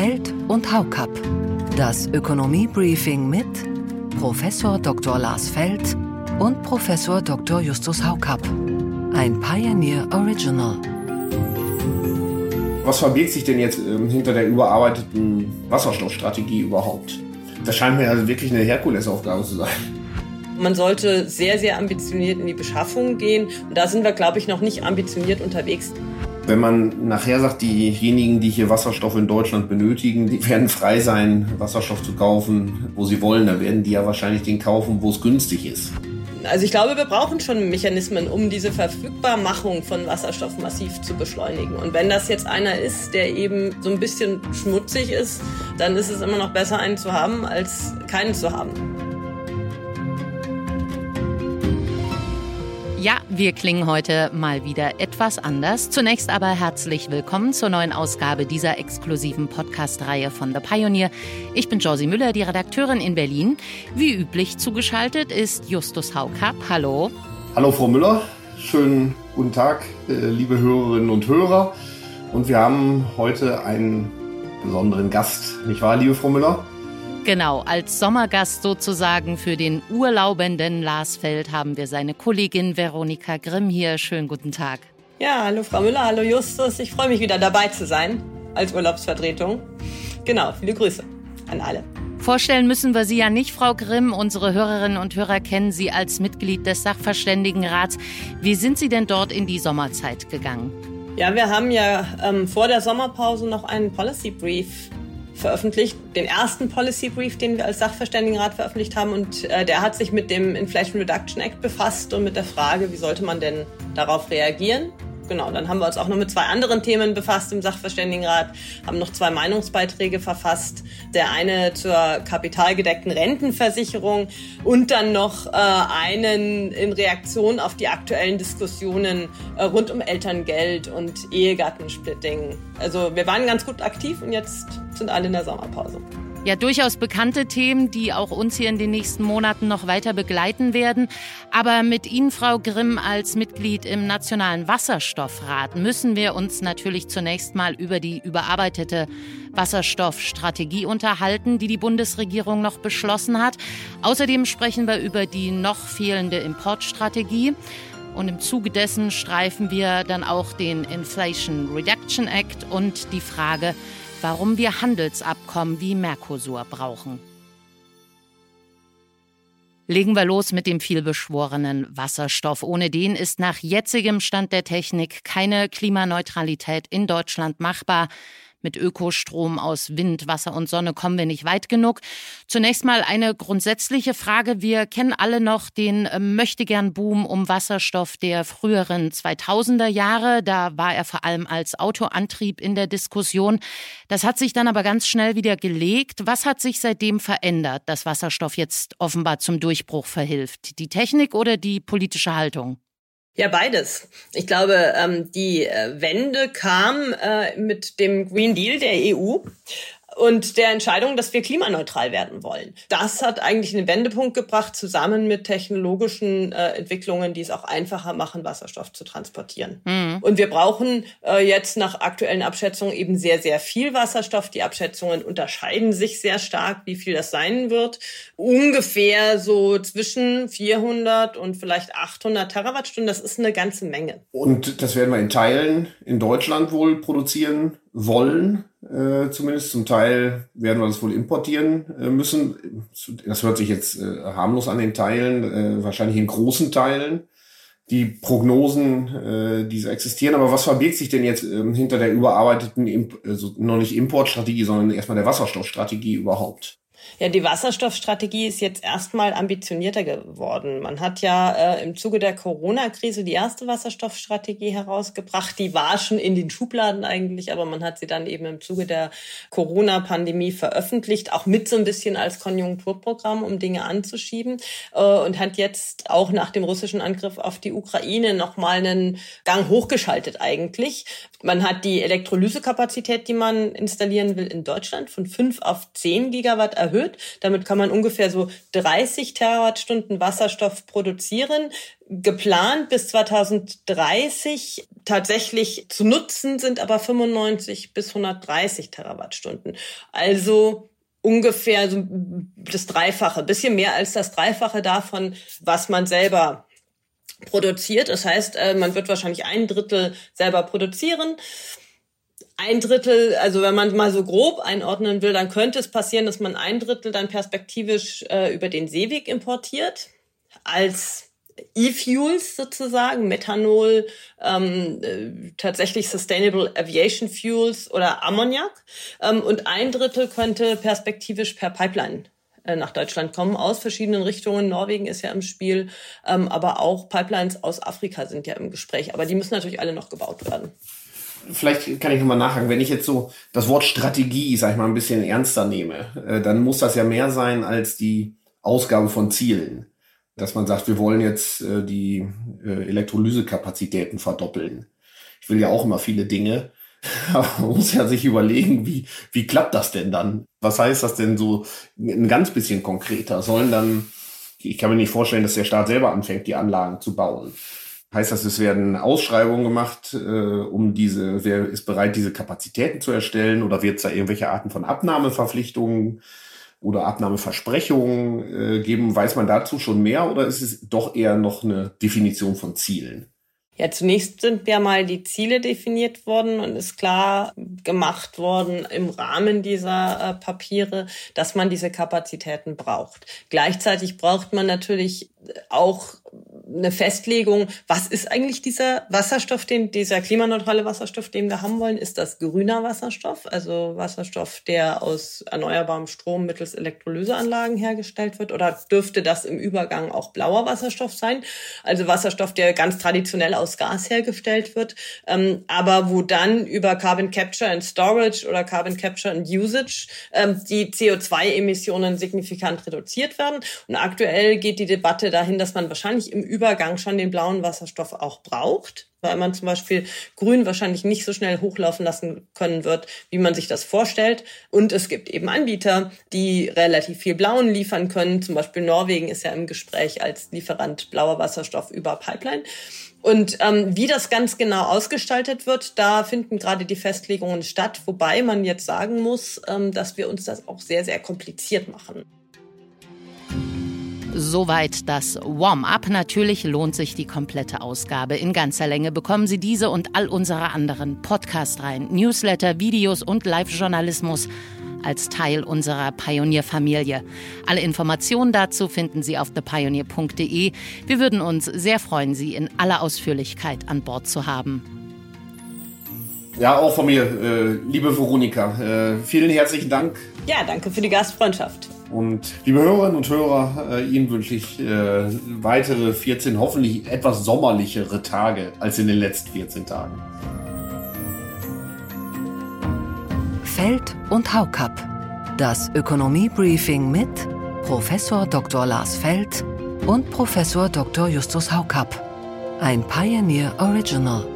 Feld und Haukapp. Das Ökonomie-Briefing mit Professor Dr. Lars Feld und Professor Dr. Justus Haukapp. Ein Pioneer Original. Was verbirgt sich denn jetzt ähm, hinter der überarbeiteten Wasserstoffstrategie überhaupt? Das scheint mir also wirklich eine Herkulesaufgabe zu sein. Man sollte sehr, sehr ambitioniert in die Beschaffung gehen. Und da sind wir, glaube ich, noch nicht ambitioniert unterwegs. Wenn man nachher sagt, diejenigen, die hier Wasserstoff in Deutschland benötigen, die werden frei sein, Wasserstoff zu kaufen, wo sie wollen, dann werden die ja wahrscheinlich den kaufen, wo es günstig ist. Also ich glaube, wir brauchen schon Mechanismen, um diese Verfügbarmachung von Wasserstoff massiv zu beschleunigen. Und wenn das jetzt einer ist, der eben so ein bisschen schmutzig ist, dann ist es immer noch besser, einen zu haben, als keinen zu haben. Ja, wir klingen heute mal wieder etwas anders. Zunächst aber herzlich willkommen zur neuen Ausgabe dieser exklusiven Podcast-Reihe von The Pioneer. Ich bin Josie Müller, die Redakteurin in Berlin. Wie üblich zugeschaltet ist Justus Haukapp. Hallo. Hallo, Frau Müller. Schönen guten Tag, äh, liebe Hörerinnen und Hörer. Und wir haben heute einen besonderen Gast, nicht wahr, liebe Frau Müller? Genau, als Sommergast sozusagen für den urlaubenden Lars Feld haben wir seine Kollegin Veronika Grimm hier. Schönen guten Tag. Ja, hallo Frau Müller, hallo Justus. Ich freue mich wieder dabei zu sein als Urlaubsvertretung. Genau, viele Grüße an alle. Vorstellen müssen wir Sie ja nicht, Frau Grimm. Unsere Hörerinnen und Hörer kennen Sie als Mitglied des Sachverständigenrats. Wie sind Sie denn dort in die Sommerzeit gegangen? Ja, wir haben ja ähm, vor der Sommerpause noch einen Policy Brief veröffentlicht, den ersten Policy Brief, den wir als Sachverständigenrat veröffentlicht haben. Und äh, der hat sich mit dem Inflation Reduction Act befasst und mit der Frage, wie sollte man denn darauf reagieren genau, dann haben wir uns auch noch mit zwei anderen Themen befasst im Sachverständigenrat, haben noch zwei Meinungsbeiträge verfasst. Der eine zur kapitalgedeckten Rentenversicherung und dann noch äh, einen in Reaktion auf die aktuellen Diskussionen äh, rund um Elterngeld und Ehegattensplitting. Also wir waren ganz gut aktiv und jetzt sind alle in der Sommerpause. Ja, durchaus bekannte Themen, die auch uns hier in den nächsten Monaten noch weiter begleiten werden. Aber mit Ihnen, Frau Grimm, als Mitglied im Nationalen Wasserstoffrat müssen wir uns natürlich zunächst mal über die überarbeitete Wasserstoffstrategie unterhalten, die die Bundesregierung noch beschlossen hat. Außerdem sprechen wir über die noch fehlende Importstrategie. Und im Zuge dessen streifen wir dann auch den Inflation Reduction Act und die Frage, warum wir Handelsabkommen wie Mercosur brauchen. Legen wir los mit dem vielbeschworenen Wasserstoff. Ohne den ist nach jetzigem Stand der Technik keine Klimaneutralität in Deutschland machbar. Mit Ökostrom aus Wind, Wasser und Sonne kommen wir nicht weit genug. Zunächst mal eine grundsätzliche Frage. Wir kennen alle noch den äh, Möchtegern-Boom um Wasserstoff der früheren 2000er Jahre. Da war er vor allem als Autoantrieb in der Diskussion. Das hat sich dann aber ganz schnell wieder gelegt. Was hat sich seitdem verändert, dass Wasserstoff jetzt offenbar zum Durchbruch verhilft? Die Technik oder die politische Haltung? Ja, beides. Ich glaube, ähm, die äh, Wende kam äh, mit dem Green Deal der EU und der Entscheidung, dass wir klimaneutral werden wollen. Das hat eigentlich einen Wendepunkt gebracht, zusammen mit technologischen äh, Entwicklungen, die es auch einfacher machen, Wasserstoff zu transportieren. Mhm. Und wir brauchen äh, jetzt nach aktuellen Abschätzungen eben sehr, sehr viel Wasserstoff. Die Abschätzungen unterscheiden sich sehr stark, wie viel das sein wird. Ungefähr so zwischen 400 und vielleicht 800 Terawattstunden. Das ist eine ganze Menge. Und das werden wir in Teilen in Deutschland wohl produzieren wollen, äh, zumindest. Zum Teil werden wir das wohl importieren äh, müssen. Das hört sich jetzt äh, harmlos an den Teilen, äh, wahrscheinlich in großen Teilen. Die Prognosen, äh, die so existieren, aber was verbirgt sich denn jetzt äh, hinter der überarbeiteten, also noch nicht Importstrategie, sondern erstmal der Wasserstoffstrategie überhaupt? Ja, die Wasserstoffstrategie ist jetzt erstmal ambitionierter geworden. Man hat ja äh, im Zuge der Corona-Krise die erste Wasserstoffstrategie herausgebracht. Die war schon in den Schubladen eigentlich, aber man hat sie dann eben im Zuge der Corona-Pandemie veröffentlicht, auch mit so ein bisschen als Konjunkturprogramm, um Dinge anzuschieben äh, und hat jetzt auch nach dem russischen Angriff auf die Ukraine nochmal einen Gang hochgeschaltet eigentlich. Man hat die Elektrolysekapazität, die man installieren will, in Deutschland von fünf auf zehn Gigawatt erhöht. Damit kann man ungefähr so 30 Terawattstunden Wasserstoff produzieren. Geplant bis 2030 tatsächlich zu nutzen sind aber 95 bis 130 Terawattstunden. Also ungefähr so das Dreifache, bisschen mehr als das Dreifache davon, was man selber produziert. Das heißt, äh, man wird wahrscheinlich ein Drittel selber produzieren. Ein Drittel, also wenn man mal so grob einordnen will, dann könnte es passieren, dass man ein Drittel dann perspektivisch äh, über den Seeweg importiert als E-Fuels sozusagen, Methanol, ähm, äh, tatsächlich Sustainable Aviation Fuels oder Ammoniak. Ähm, und ein Drittel könnte perspektivisch per Pipeline äh, nach Deutschland kommen aus verschiedenen Richtungen. Norwegen ist ja im Spiel, ähm, aber auch Pipelines aus Afrika sind ja im Gespräch. Aber die müssen natürlich alle noch gebaut werden. Vielleicht kann ich nochmal nachhaken, wenn ich jetzt so das Wort Strategie, sag ich mal, ein bisschen ernster nehme, äh, dann muss das ja mehr sein als die Ausgabe von Zielen dass man sagt, wir wollen jetzt äh, die äh, Elektrolysekapazitäten verdoppeln. Ich will ja auch immer viele Dinge, aber man muss ja sich überlegen, wie, wie klappt das denn dann? Was heißt das denn so ein ganz bisschen konkreter? Sollen dann, ich kann mir nicht vorstellen, dass der Staat selber anfängt, die Anlagen zu bauen. Heißt das, es werden Ausschreibungen gemacht, äh, um diese, wer ist bereit, diese Kapazitäten zu erstellen oder wird es da irgendwelche Arten von Abnahmeverpflichtungen oder Abnahmeversprechungen äh, geben. Weiß man dazu schon mehr oder ist es doch eher noch eine Definition von Zielen? Ja, zunächst sind ja mal die Ziele definiert worden und ist klar gemacht worden im Rahmen dieser äh, Papiere, dass man diese Kapazitäten braucht. Gleichzeitig braucht man natürlich auch eine Festlegung, was ist eigentlich dieser Wasserstoff, den, dieser klimaneutrale Wasserstoff, den wir haben wollen? Ist das grüner Wasserstoff, also Wasserstoff, der aus erneuerbarem Strom mittels Elektrolyseanlagen hergestellt wird? Oder dürfte das im Übergang auch blauer Wasserstoff sein? Also Wasserstoff, der ganz traditionell aus Gas hergestellt wird, ähm, aber wo dann über Carbon Capture and Storage oder Carbon Capture and Usage ähm, die CO2-Emissionen signifikant reduziert werden. Und aktuell geht die Debatte dahin, dass man wahrscheinlich im Übergang schon den blauen Wasserstoff auch braucht, weil man zum Beispiel grün wahrscheinlich nicht so schnell hochlaufen lassen können wird, wie man sich das vorstellt. Und es gibt eben Anbieter, die relativ viel blauen liefern können. Zum Beispiel Norwegen ist ja im Gespräch als Lieferant blauer Wasserstoff über Pipeline. Und ähm, wie das ganz genau ausgestaltet wird, da finden gerade die Festlegungen statt, wobei man jetzt sagen muss, ähm, dass wir uns das auch sehr, sehr kompliziert machen. Soweit das Warm-up. Natürlich lohnt sich die komplette Ausgabe. In ganzer Länge bekommen Sie diese und all unsere anderen Podcast-Reihen, Newsletter, Videos und Live-Journalismus als Teil unserer Pionierfamilie. Alle Informationen dazu finden Sie auf thepioneer.de. Wir würden uns sehr freuen, Sie in aller Ausführlichkeit an Bord zu haben. Ja, auch von mir, äh, liebe Veronika, äh, vielen herzlichen Dank. Ja, danke für die Gastfreundschaft. Und liebe Hörerinnen und Hörer, äh, Ihnen wünsche ich äh, weitere 14 hoffentlich etwas sommerlichere Tage als in den letzten 14 Tagen. Feld und Haukapp. Das Ökonomie-Briefing mit Professor Dr. Lars Feld und Professor Dr. Justus Haukapp. Ein Pioneer Original.